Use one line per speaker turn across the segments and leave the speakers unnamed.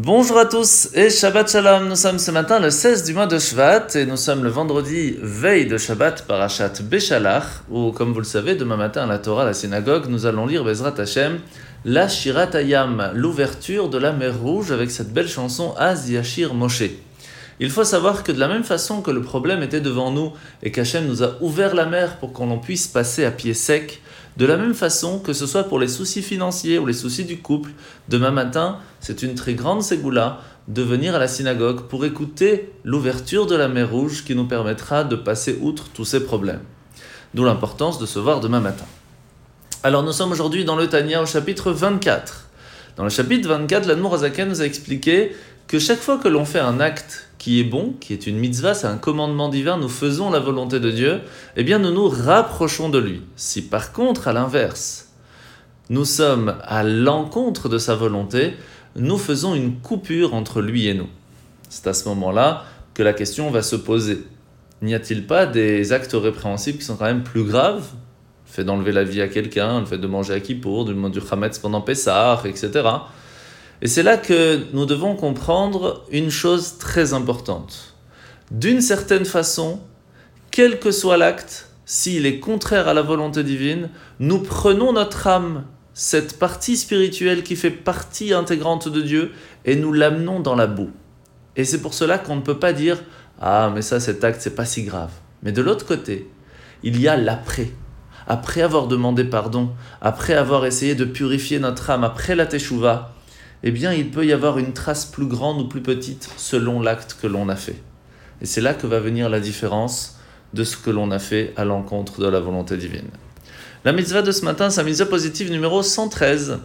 Bonjour à tous et Shabbat Shalom. Nous sommes ce matin le 16 du mois de Shvat et nous sommes le vendredi veille de Shabbat Parashat Beshalach où, comme vous le savez, demain matin à la Torah, à la synagogue, nous allons lire Bezrat Hashem la Shirat Hayam, l'ouverture de la mer Rouge avec cette belle chanson Az Yashir Moshe. Il faut savoir que de la même façon que le problème était devant nous et qu'Hachem nous a ouvert la mer pour qu'on puisse passer à pied sec, de la même façon que ce soit pour les soucis financiers ou les soucis du couple, demain matin, c'est une très grande ségoula de venir à la synagogue pour écouter l'ouverture de la mer Rouge qui nous permettra de passer outre tous ces problèmes. D'où l'importance de se voir demain matin. Alors nous sommes aujourd'hui dans le Tania au chapitre 24. Dans le chapitre 24, l'Admour Azaken nous a expliqué que chaque fois que l'on fait un acte qui est bon, qui est une mitzvah, c'est un commandement divin, nous faisons la volonté de Dieu, eh bien nous nous rapprochons de lui. Si par contre, à l'inverse, nous sommes à l'encontre de sa volonté, nous faisons une coupure entre lui et nous. C'est à ce moment-là que la question va se poser. N'y a-t-il pas des actes répréhensibles qui sont quand même plus graves? Le fait d'enlever la vie à quelqu'un, le fait de manger à Kippour, du du Hametz pendant Pessah, etc. Et c'est là que nous devons comprendre une chose très importante. D'une certaine façon, quel que soit l'acte, s'il est contraire à la volonté divine, nous prenons notre âme, cette partie spirituelle qui fait partie intégrante de Dieu, et nous l'amenons dans la boue. Et c'est pour cela qu'on ne peut pas dire Ah, mais ça, cet acte, c'est pas si grave. Mais de l'autre côté, il y a l'après. Après avoir demandé pardon, après avoir essayé de purifier notre âme, après la teshuva, eh bien, il peut y avoir une trace plus grande ou plus petite selon l'acte que l'on a fait. Et c'est là que va venir la différence de ce que l'on a fait à l'encontre de la volonté divine. La mitzvah de ce matin, c'est la mitzvah positive numéro 113.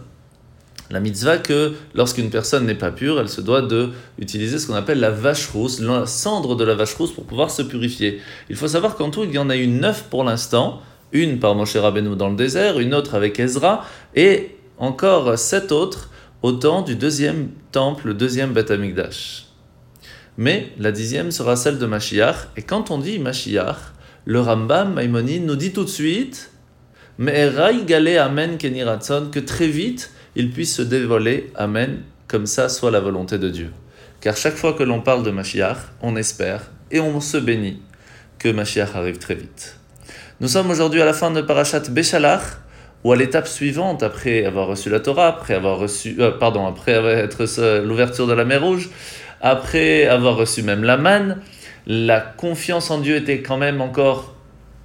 La mitzvah que lorsqu'une personne n'est pas pure, elle se doit de utiliser ce qu'on appelle la vache rousse, la cendre de la vache rousse pour pouvoir se purifier. Il faut savoir qu'en tout, il y en a eu neuf pour l'instant, une par Moshe Rabbeinu dans le désert, une autre avec Ezra, et encore sept autres au temps du deuxième temple, le deuxième Beth Amikdash. Mais la dixième sera celle de Mashiach, et quand on dit Mashiach, le Rambam Maïmonide nous dit tout de suite mais Gale Amen Keniratson, que très vite il puisse se dévoiler, Amen, comme ça soit la volonté de Dieu. Car chaque fois que l'on parle de Mashiach, on espère et on se bénit que Mashiach arrive très vite. Nous sommes aujourd'hui à la fin de Parashat Beshalach, ou à l'étape suivante, après avoir reçu la Torah, après avoir reçu, euh, pardon, après avoir être l'ouverture de la mer Rouge, après avoir reçu même la manne, la confiance en Dieu était quand même encore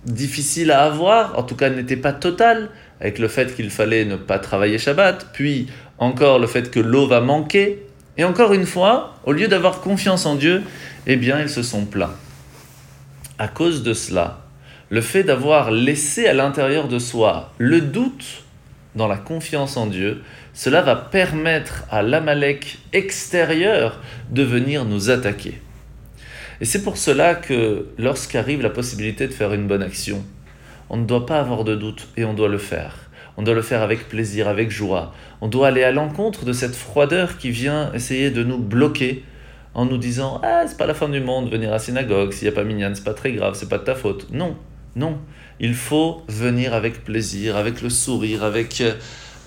difficile à avoir, en tout cas n'était pas totale, avec le fait qu'il fallait ne pas travailler Shabbat, puis encore le fait que l'eau va manquer, et encore une fois, au lieu d'avoir confiance en Dieu, eh bien ils se sont plaints. À cause de cela, le fait d'avoir laissé à l'intérieur de soi le doute dans la confiance en Dieu, cela va permettre à l'Amalek extérieur de venir nous attaquer. Et c'est pour cela que lorsqu'arrive la possibilité de faire une bonne action, on ne doit pas avoir de doute et on doit le faire. On doit le faire avec plaisir, avec joie. On doit aller à l'encontre de cette froideur qui vient essayer de nous bloquer en nous disant Ah, c'est pas la fin du monde, venir à la synagogue, s'il n'y a pas minyan, c'est pas très grave, c'est pas de ta faute. Non, non, il faut venir avec plaisir, avec le sourire, avec euh,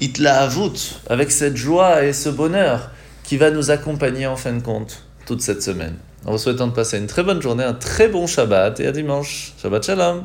Itlahavut, avec cette joie et ce bonheur qui va nous accompagner en fin de compte toute cette semaine. En vous souhaitant de passer une très bonne journée, un très bon Shabbat et à dimanche. Shabbat Shalom